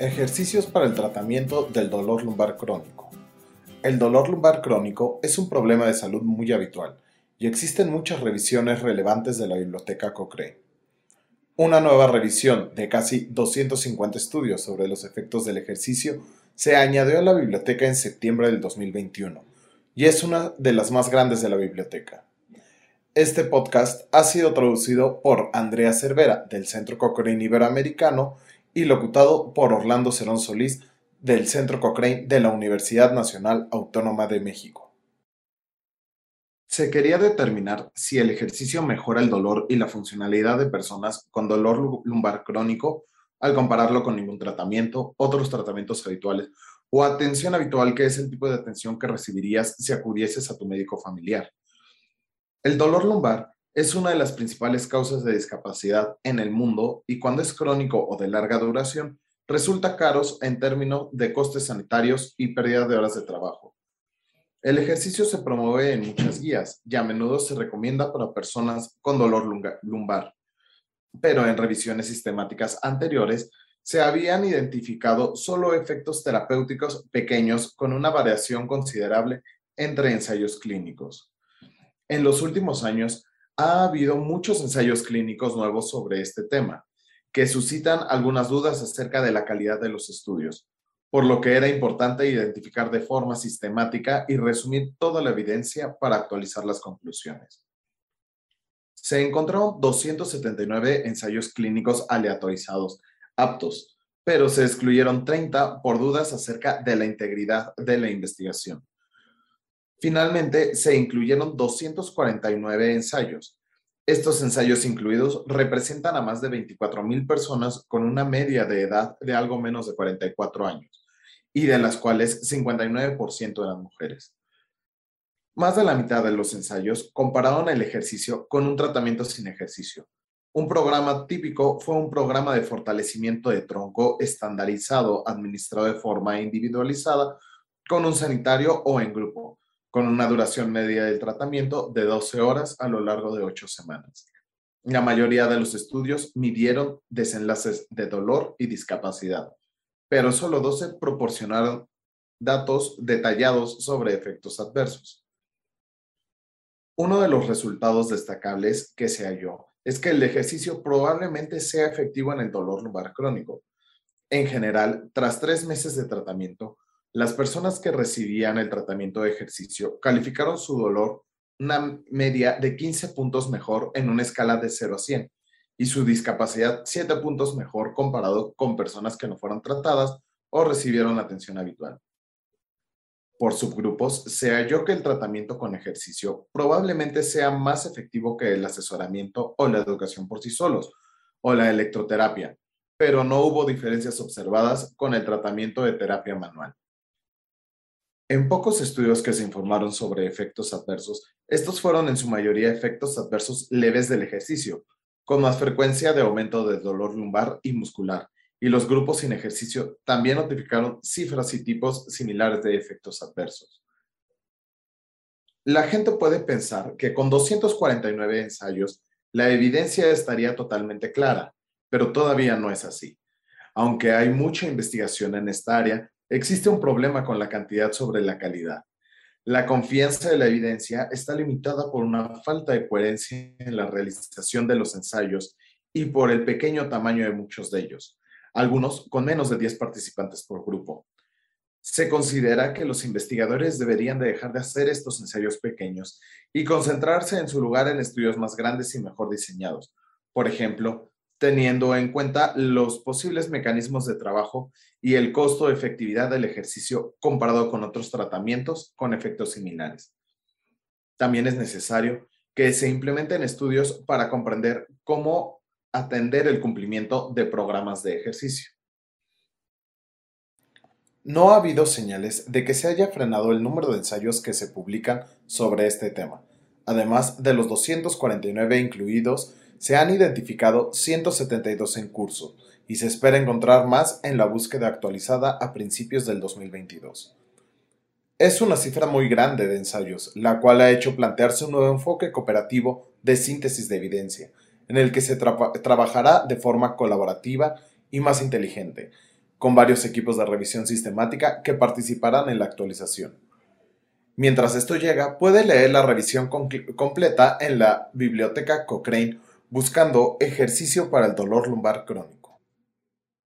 Ejercicios para el tratamiento del dolor lumbar crónico. El dolor lumbar crónico es un problema de salud muy habitual y existen muchas revisiones relevantes de la biblioteca Cochrane. Una nueva revisión de casi 250 estudios sobre los efectos del ejercicio se añadió a la biblioteca en septiembre del 2021 y es una de las más grandes de la biblioteca. Este podcast ha sido traducido por Andrea Cervera del Centro Cochrane Iberoamericano y locutado por Orlando Cerón Solís del Centro Cochrane de la Universidad Nacional Autónoma de México. Se quería determinar si el ejercicio mejora el dolor y la funcionalidad de personas con dolor lumbar crónico al compararlo con ningún tratamiento, otros tratamientos habituales o atención habitual que es el tipo de atención que recibirías si acudieses a tu médico familiar. El dolor lumbar es una de las principales causas de discapacidad en el mundo y cuando es crónico o de larga duración, resulta caros en términos de costes sanitarios y pérdida de horas de trabajo. El ejercicio se promueve en muchas guías y a menudo se recomienda para personas con dolor lumbar, pero en revisiones sistemáticas anteriores se habían identificado solo efectos terapéuticos pequeños con una variación considerable entre ensayos clínicos. En los últimos años, ha habido muchos ensayos clínicos nuevos sobre este tema, que suscitan algunas dudas acerca de la calidad de los estudios, por lo que era importante identificar de forma sistemática y resumir toda la evidencia para actualizar las conclusiones. Se encontraron 279 ensayos clínicos aleatorizados aptos, pero se excluyeron 30 por dudas acerca de la integridad de la investigación. Finalmente, se incluyeron 249 ensayos. Estos ensayos incluidos representan a más de 24.000 personas con una media de edad de algo menos de 44 años, y de las cuales 59% eran mujeres. Más de la mitad de los ensayos compararon el ejercicio con un tratamiento sin ejercicio. Un programa típico fue un programa de fortalecimiento de tronco estandarizado, administrado de forma individualizada, con un sanitario o en grupo, con una duración media del tratamiento de 12 horas a lo largo de 8 semanas. La mayoría de los estudios midieron desenlaces de dolor y discapacidad, pero solo 12 proporcionaron datos detallados sobre efectos adversos. Uno de los resultados destacables que se halló es que el ejercicio probablemente sea efectivo en el dolor lumbar crónico. En general, tras tres meses de tratamiento, las personas que recibían el tratamiento de ejercicio calificaron su dolor una media de 15 puntos mejor en una escala de 0 a 100 y su discapacidad 7 puntos mejor comparado con personas que no fueron tratadas o recibieron atención habitual. Por subgrupos, se halló que el tratamiento con ejercicio probablemente sea más efectivo que el asesoramiento o la educación por sí solos o la electroterapia, pero no hubo diferencias observadas con el tratamiento de terapia manual. En pocos estudios que se informaron sobre efectos adversos, estos fueron en su mayoría efectos adversos leves del ejercicio, con más frecuencia de aumento de dolor lumbar y muscular, y los grupos sin ejercicio también notificaron cifras y tipos similares de efectos adversos. La gente puede pensar que con 249 ensayos, la evidencia estaría totalmente clara, pero todavía no es así. Aunque hay mucha investigación en esta área, existe un problema con la cantidad sobre la calidad. La confianza de la evidencia está limitada por una falta de coherencia en la realización de los ensayos y por el pequeño tamaño de muchos de ellos, algunos con menos de 10 participantes por grupo. Se considera que los investigadores deberían de dejar de hacer estos ensayos pequeños y concentrarse en su lugar en estudios más grandes y mejor diseñados. Por ejemplo, teniendo en cuenta los posibles mecanismos de trabajo y el costo de efectividad del ejercicio comparado con otros tratamientos con efectos similares. También es necesario que se implementen estudios para comprender cómo atender el cumplimiento de programas de ejercicio. No ha habido señales de que se haya frenado el número de ensayos que se publican sobre este tema, además de los 249 incluidos se han identificado 172 en curso y se espera encontrar más en la búsqueda actualizada a principios del 2022. Es una cifra muy grande de ensayos, la cual ha hecho plantearse un nuevo enfoque cooperativo de síntesis de evidencia, en el que se trabajará de forma colaborativa y más inteligente, con varios equipos de revisión sistemática que participarán en la actualización. Mientras esto llega, puede leer la revisión completa en la biblioteca Cochrane buscando ejercicio para el dolor lumbar crónico.